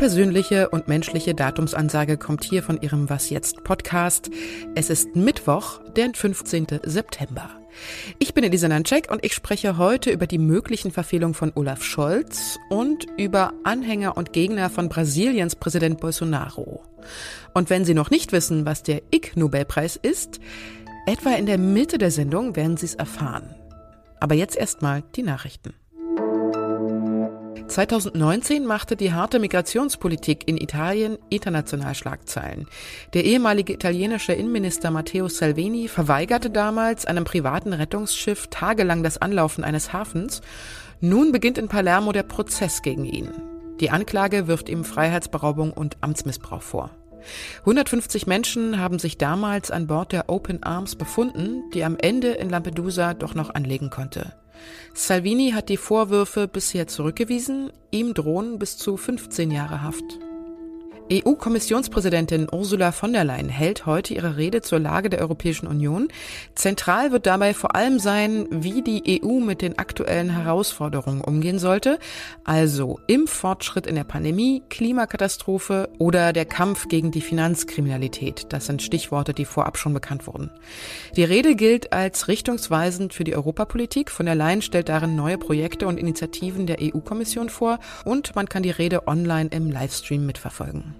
persönliche und menschliche Datumsansage kommt hier von Ihrem Was jetzt Podcast. Es ist Mittwoch, der 15. September. Ich bin Elisa Nanczek und ich spreche heute über die möglichen Verfehlungen von Olaf Scholz und über Anhänger und Gegner von Brasiliens Präsident Bolsonaro. Und wenn Sie noch nicht wissen, was der Ig-Nobelpreis ist, etwa in der Mitte der Sendung werden Sie es erfahren. Aber jetzt erstmal die Nachrichten. 2019 machte die harte Migrationspolitik in Italien international Schlagzeilen. Der ehemalige italienische Innenminister Matteo Salvini verweigerte damals einem privaten Rettungsschiff tagelang das Anlaufen eines Hafens. Nun beginnt in Palermo der Prozess gegen ihn. Die Anklage wirft ihm Freiheitsberaubung und Amtsmissbrauch vor. 150 Menschen haben sich damals an Bord der Open Arms befunden, die am Ende in Lampedusa doch noch anlegen konnte. Salvini hat die Vorwürfe bisher zurückgewiesen, ihm drohen bis zu 15 Jahre Haft. EU-Kommissionspräsidentin Ursula von der Leyen hält heute ihre Rede zur Lage der Europäischen Union. Zentral wird dabei vor allem sein, wie die EU mit den aktuellen Herausforderungen umgehen sollte, also im Fortschritt in der Pandemie, Klimakatastrophe oder der Kampf gegen die Finanzkriminalität. Das sind Stichworte, die vorab schon bekannt wurden. Die Rede gilt als richtungsweisend für die Europapolitik. Von der Leyen stellt darin neue Projekte und Initiativen der EU-Kommission vor und man kann die Rede online im Livestream mitverfolgen.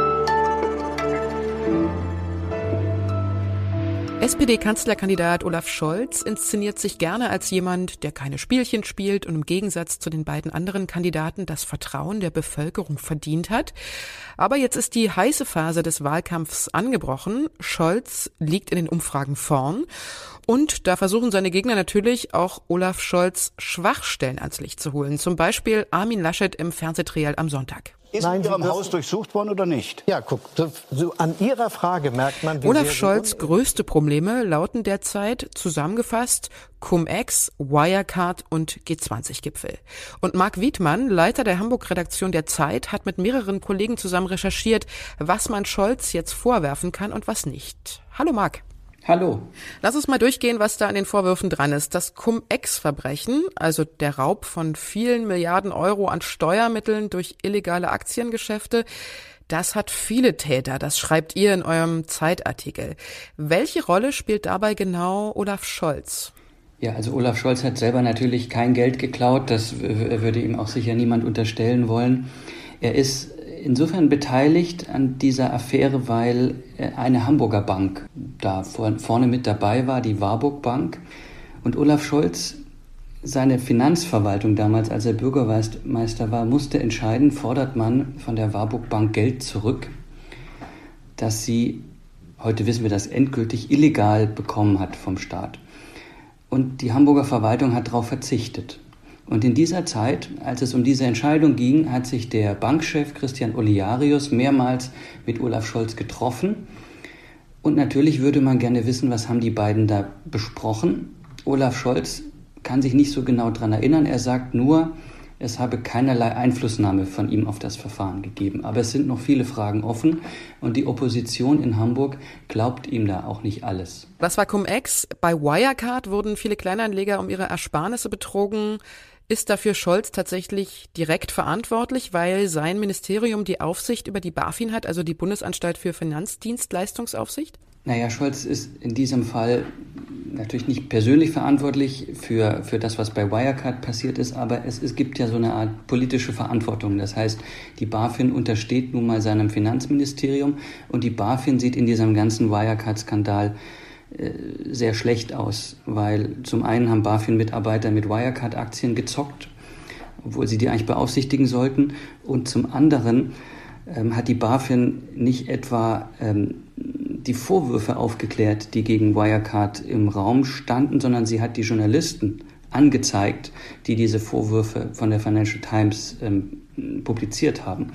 SPD-Kanzlerkandidat Olaf Scholz inszeniert sich gerne als jemand, der keine Spielchen spielt und im Gegensatz zu den beiden anderen Kandidaten das Vertrauen der Bevölkerung verdient hat. Aber jetzt ist die heiße Phase des Wahlkampfs angebrochen. Scholz liegt in den Umfragen vorn. Und da versuchen seine Gegner natürlich auch Olaf Scholz Schwachstellen ans Licht zu holen. Zum Beispiel Armin Laschet im Fernsehtrial am Sonntag. Ist Nein, in Ihrem Haus durchsucht worden oder nicht? Ja, guck, so an Ihrer Frage merkt man, wie Olaf Scholz größte Probleme lauten derzeit zusammengefasst Cum-Ex, Wirecard und G20-Gipfel. Und Marc Wiedmann, Leiter der Hamburg-Redaktion der Zeit, hat mit mehreren Kollegen zusammen recherchiert, was man Scholz jetzt vorwerfen kann und was nicht. Hallo Marc. Hallo. Lass uns mal durchgehen, was da an den Vorwürfen dran ist. Das Cum-Ex-Verbrechen, also der Raub von vielen Milliarden Euro an Steuermitteln durch illegale Aktiengeschäfte, das hat viele Täter, das schreibt ihr in eurem Zeitartikel. Welche Rolle spielt dabei genau Olaf Scholz? Ja, also Olaf Scholz hat selber natürlich kein Geld geklaut, das würde ihm auch sicher niemand unterstellen wollen. Er ist insofern beteiligt an dieser Affäre, weil äh, eine Hamburger Bank da vorne mit dabei war, die Warburg Bank. Und Olaf Scholz, seine Finanzverwaltung damals, als er Bürgermeister war, musste entscheiden, fordert man von der Warburg Bank Geld zurück, das sie, heute wissen wir das, endgültig illegal bekommen hat vom Staat. Und die Hamburger Verwaltung hat darauf verzichtet. Und in dieser Zeit, als es um diese Entscheidung ging, hat sich der Bankchef Christian Oliarius mehrmals mit Olaf Scholz getroffen. Und natürlich würde man gerne wissen, was haben die beiden da besprochen. Olaf Scholz kann sich nicht so genau daran erinnern. Er sagt nur, es habe keinerlei Einflussnahme von ihm auf das Verfahren gegeben. Aber es sind noch viele Fragen offen und die Opposition in Hamburg glaubt ihm da auch nicht alles. Was war Cum-Ex? Bei Wirecard wurden viele Kleinanleger um ihre Ersparnisse betrogen. Ist dafür Scholz tatsächlich direkt verantwortlich, weil sein Ministerium die Aufsicht über die BaFin hat, also die Bundesanstalt für Finanzdienstleistungsaufsicht? Naja, Scholz ist in diesem Fall natürlich nicht persönlich verantwortlich für, für das, was bei Wirecard passiert ist, aber es, es gibt ja so eine Art politische Verantwortung. Das heißt, die BaFin untersteht nun mal seinem Finanzministerium und die BaFin sieht in diesem ganzen Wirecard-Skandal äh, sehr schlecht aus, weil zum einen haben BaFin-Mitarbeiter mit Wirecard-Aktien gezockt, obwohl sie die eigentlich beaufsichtigen sollten, und zum anderen ähm, hat die BaFin nicht etwa ähm, die Vorwürfe aufgeklärt, die gegen Wirecard im Raum standen, sondern sie hat die Journalisten angezeigt, die diese Vorwürfe von der Financial Times ähm, publiziert haben.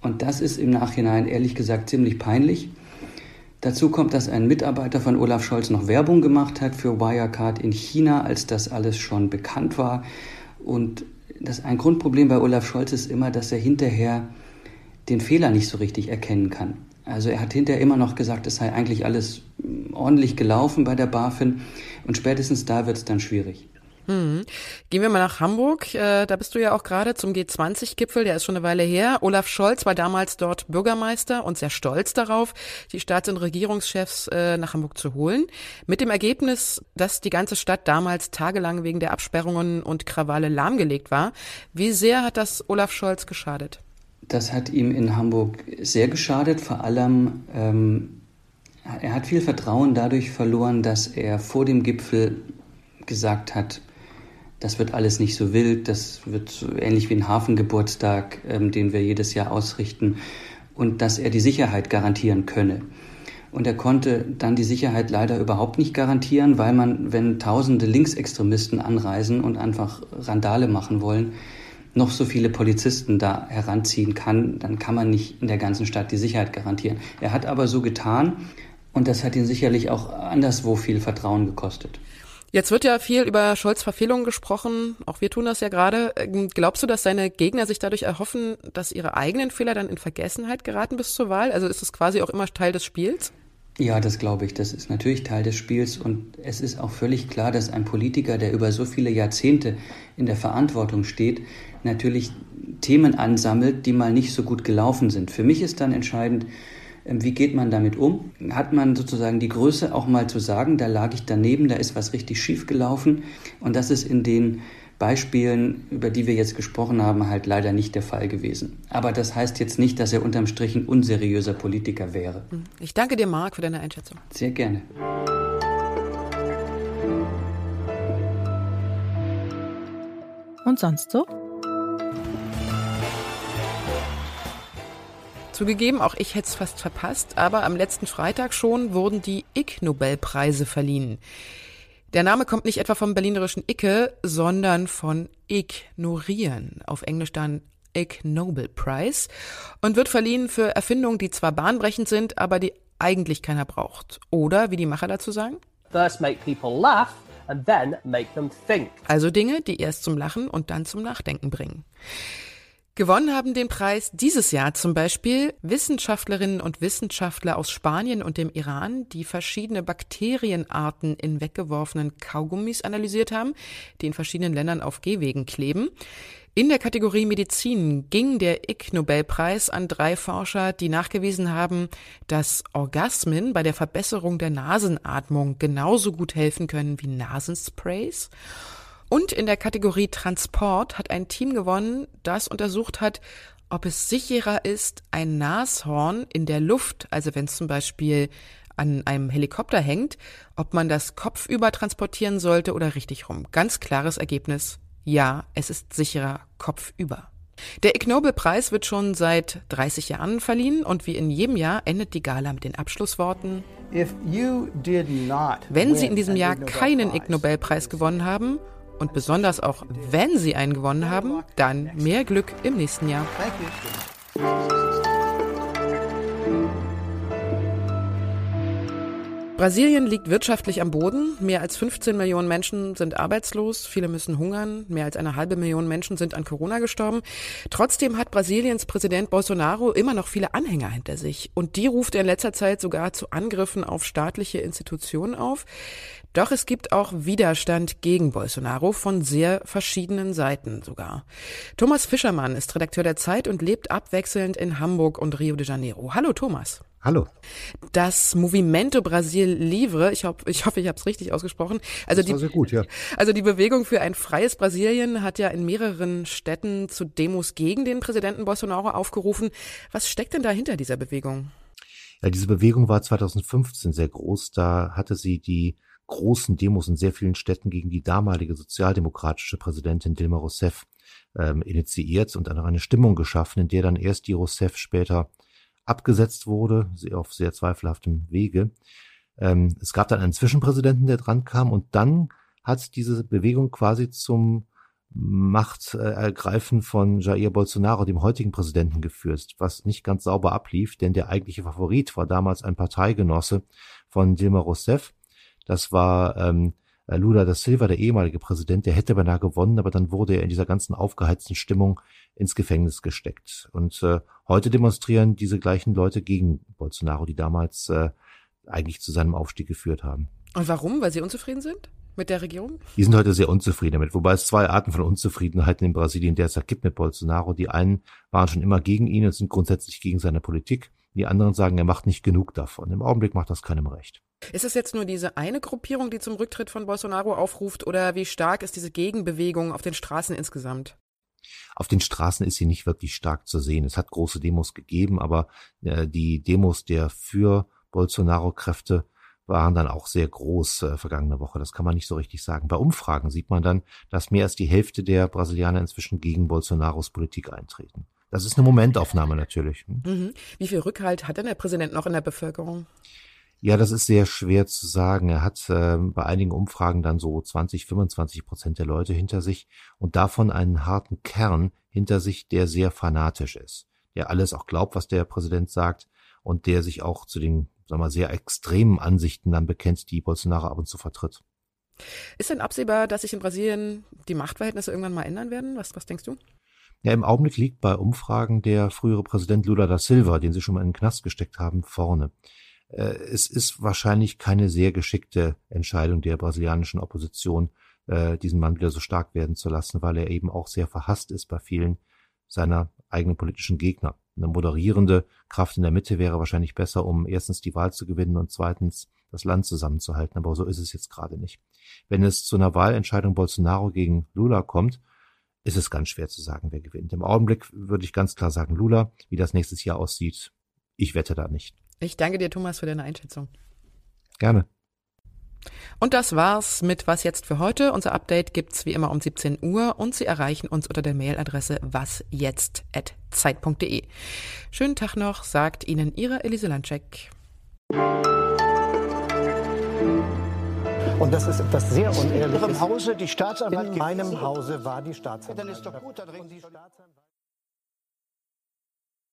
Und das ist im Nachhinein ehrlich gesagt ziemlich peinlich. Dazu kommt, dass ein Mitarbeiter von Olaf Scholz noch Werbung gemacht hat für Wirecard in China, als das alles schon bekannt war. Und das ein Grundproblem bei Olaf Scholz ist immer, dass er hinterher den Fehler nicht so richtig erkennen kann. Also er hat hinterher immer noch gesagt, es sei eigentlich alles ordentlich gelaufen bei der BaFin und spätestens da wird es dann schwierig. Mhm. Gehen wir mal nach Hamburg. Äh, da bist du ja auch gerade zum G20-Gipfel. Der ist schon eine Weile her. Olaf Scholz war damals dort Bürgermeister und sehr stolz darauf, die Staats- und Regierungschefs äh, nach Hamburg zu holen. Mit dem Ergebnis, dass die ganze Stadt damals tagelang wegen der Absperrungen und Krawalle lahmgelegt war. Wie sehr hat das Olaf Scholz geschadet? Das hat ihm in Hamburg sehr geschadet. Vor allem, ähm, er hat viel Vertrauen dadurch verloren, dass er vor dem Gipfel gesagt hat, das wird alles nicht so wild, das wird so ähnlich wie ein Hafengeburtstag, ähm, den wir jedes Jahr ausrichten, und dass er die Sicherheit garantieren könne. Und er konnte dann die Sicherheit leider überhaupt nicht garantieren, weil man, wenn tausende Linksextremisten anreisen und einfach Randale machen wollen, noch so viele Polizisten da heranziehen kann, dann kann man nicht in der ganzen Stadt die Sicherheit garantieren. Er hat aber so getan und das hat ihn sicherlich auch anderswo viel Vertrauen gekostet. Jetzt wird ja viel über Scholz Verfehlungen gesprochen. Auch wir tun das ja gerade. Ähm, glaubst du, dass seine Gegner sich dadurch erhoffen, dass ihre eigenen Fehler dann in Vergessenheit geraten bis zur Wahl? Also ist es quasi auch immer Teil des Spiels? Ja, das glaube ich. Das ist natürlich Teil des Spiels und es ist auch völlig klar, dass ein Politiker, der über so viele Jahrzehnte in der Verantwortung steht, natürlich Themen ansammelt, die mal nicht so gut gelaufen sind. Für mich ist dann entscheidend, ähm, wie geht man damit um? Hat man sozusagen die Größe auch mal zu sagen, da lag ich daneben, da ist was richtig schief gelaufen. Und das ist in den Beispielen, über die wir jetzt gesprochen haben, halt leider nicht der Fall gewesen. Aber das heißt jetzt nicht, dass er unterm Strich ein unseriöser Politiker wäre. Ich danke dir, Marc, für deine Einschätzung. Sehr gerne. Und sonst so? Zugegeben, auch ich hätte es fast verpasst, aber am letzten Freitag schon wurden die Ig-Nobelpreise verliehen. Der Name kommt nicht etwa vom berlinerischen Icke, sondern von ignorieren, auf Englisch dann Ig Nobel Prize, und wird verliehen für Erfindungen, die zwar bahnbrechend sind, aber die eigentlich keiner braucht. Oder, wie die Macher dazu sagen? First make people laugh and then make them think. Also Dinge, die erst zum Lachen und dann zum Nachdenken bringen. Gewonnen haben den Preis dieses Jahr zum Beispiel Wissenschaftlerinnen und Wissenschaftler aus Spanien und dem Iran, die verschiedene Bakterienarten in weggeworfenen Kaugummis analysiert haben, die in verschiedenen Ländern auf Gehwegen kleben. In der Kategorie Medizin ging der Ig-Nobelpreis an drei Forscher, die nachgewiesen haben, dass Orgasmen bei der Verbesserung der Nasenatmung genauso gut helfen können wie Nasensprays. Und in der Kategorie Transport hat ein Team gewonnen, das untersucht hat, ob es sicherer ist, ein Nashorn in der Luft, also wenn es zum Beispiel an einem Helikopter hängt, ob man das kopfüber transportieren sollte oder richtig rum. Ganz klares Ergebnis. Ja, es ist sicherer kopfüber. Der Ig Nobel-Preis wird schon seit 30 Jahren verliehen und wie in jedem Jahr endet die Gala mit den Abschlussworten. Wenn Sie in diesem Jahr keinen Ig Nobel-Preis gewonnen haben, und besonders auch, wenn Sie einen gewonnen haben, dann mehr Glück im nächsten Jahr. Brasilien liegt wirtschaftlich am Boden. Mehr als 15 Millionen Menschen sind arbeitslos, viele müssen hungern, mehr als eine halbe Million Menschen sind an Corona gestorben. Trotzdem hat Brasiliens Präsident Bolsonaro immer noch viele Anhänger hinter sich und die ruft er in letzter Zeit sogar zu Angriffen auf staatliche Institutionen auf. Doch es gibt auch Widerstand gegen Bolsonaro von sehr verschiedenen Seiten sogar. Thomas Fischermann ist Redakteur der Zeit und lebt abwechselnd in Hamburg und Rio de Janeiro. Hallo Thomas. Hallo. Das Movimento Brasil Livre, ich, hoffe, ich hoffe, ich habe es richtig ausgesprochen. Also das war die, sehr gut, ja. Also die Bewegung für ein freies Brasilien hat ja in mehreren Städten zu Demos gegen den Präsidenten Bolsonaro aufgerufen. Was steckt denn dahinter dieser Bewegung? Ja, diese Bewegung war 2015 sehr groß. Da hatte sie die großen Demos in sehr vielen Städten gegen die damalige sozialdemokratische Präsidentin Dilma Rousseff ähm, initiiert und eine Stimmung geschaffen, in der dann erst die Rousseff später abgesetzt wurde, auf sehr zweifelhaftem Wege. Ähm, es gab dann einen Zwischenpräsidenten, der dran kam und dann hat diese Bewegung quasi zum Machtergreifen von Jair Bolsonaro, dem heutigen Präsidenten, geführt, was nicht ganz sauber ablief, denn der eigentliche Favorit war damals ein Parteigenosse von Dilma Rousseff. Das war ähm, Lula da Silva, der ehemalige Präsident, der hätte beinahe gewonnen, aber dann wurde er in dieser ganzen aufgeheizten Stimmung ins Gefängnis gesteckt. Und äh, heute demonstrieren diese gleichen Leute gegen Bolsonaro, die damals äh, eigentlich zu seinem Aufstieg geführt haben. Und warum? Weil sie unzufrieden sind? mit der Regierung? Die sind heute sehr unzufrieden damit, wobei es zwei Arten von Unzufriedenheiten in Brasilien derzeit gibt mit Bolsonaro. Die einen waren schon immer gegen ihn und sind grundsätzlich gegen seine Politik. Die anderen sagen, er macht nicht genug davon. Im Augenblick macht das keinem recht. Ist es jetzt nur diese eine Gruppierung, die zum Rücktritt von Bolsonaro aufruft, oder wie stark ist diese Gegenbewegung auf den Straßen insgesamt? Auf den Straßen ist sie nicht wirklich stark zu sehen. Es hat große Demos gegeben, aber äh, die Demos der für Bolsonaro-Kräfte waren dann auch sehr groß äh, vergangene Woche. Das kann man nicht so richtig sagen. Bei Umfragen sieht man dann, dass mehr als die Hälfte der Brasilianer inzwischen gegen Bolsonaros Politik eintreten. Das ist eine Momentaufnahme natürlich. Hm? Mhm. Wie viel Rückhalt hat denn der Präsident noch in der Bevölkerung? Ja, das ist sehr schwer zu sagen. Er hat äh, bei einigen Umfragen dann so 20, 25 Prozent der Leute hinter sich und davon einen harten Kern hinter sich, der sehr fanatisch ist, der alles auch glaubt, was der Präsident sagt und der sich auch zu den sagen wir, sehr extremen Ansichten dann bekennt, die Bolsonaro ab und zu vertritt. Ist denn absehbar, dass sich in Brasilien die Machtverhältnisse irgendwann mal ändern werden? Was, was denkst du? Ja, im Augenblick liegt bei Umfragen der frühere Präsident Lula da Silva, den sie schon mal in den Knast gesteckt haben, vorne. Äh, es ist wahrscheinlich keine sehr geschickte Entscheidung der brasilianischen Opposition, äh, diesen Mann wieder so stark werden zu lassen, weil er eben auch sehr verhasst ist bei vielen seiner eigenen politischen Gegner. Eine moderierende Kraft in der Mitte wäre wahrscheinlich besser, um erstens die Wahl zu gewinnen und zweitens das Land zusammenzuhalten. Aber so ist es jetzt gerade nicht. Wenn es zu einer Wahlentscheidung Bolsonaro gegen Lula kommt, ist es ganz schwer zu sagen, wer gewinnt. Im Augenblick würde ich ganz klar sagen Lula. Wie das nächstes Jahr aussieht, ich wette da nicht. Ich danke dir, Thomas, für deine Einschätzung. Gerne. Und das war's mit Was jetzt für heute. Unser Update gibt's wie immer um 17 Uhr und Sie erreichen uns unter der Mailadresse wasjetzt.zeit.de. Schönen Tag noch, sagt Ihnen Ihre Elise Landcheck. Und das ist etwas sehr unehrliches. In Ihrem Hause die Staatsanwalt In meinem Hause war die Staatsanwalt. Dann ist doch gut, dann regen Sie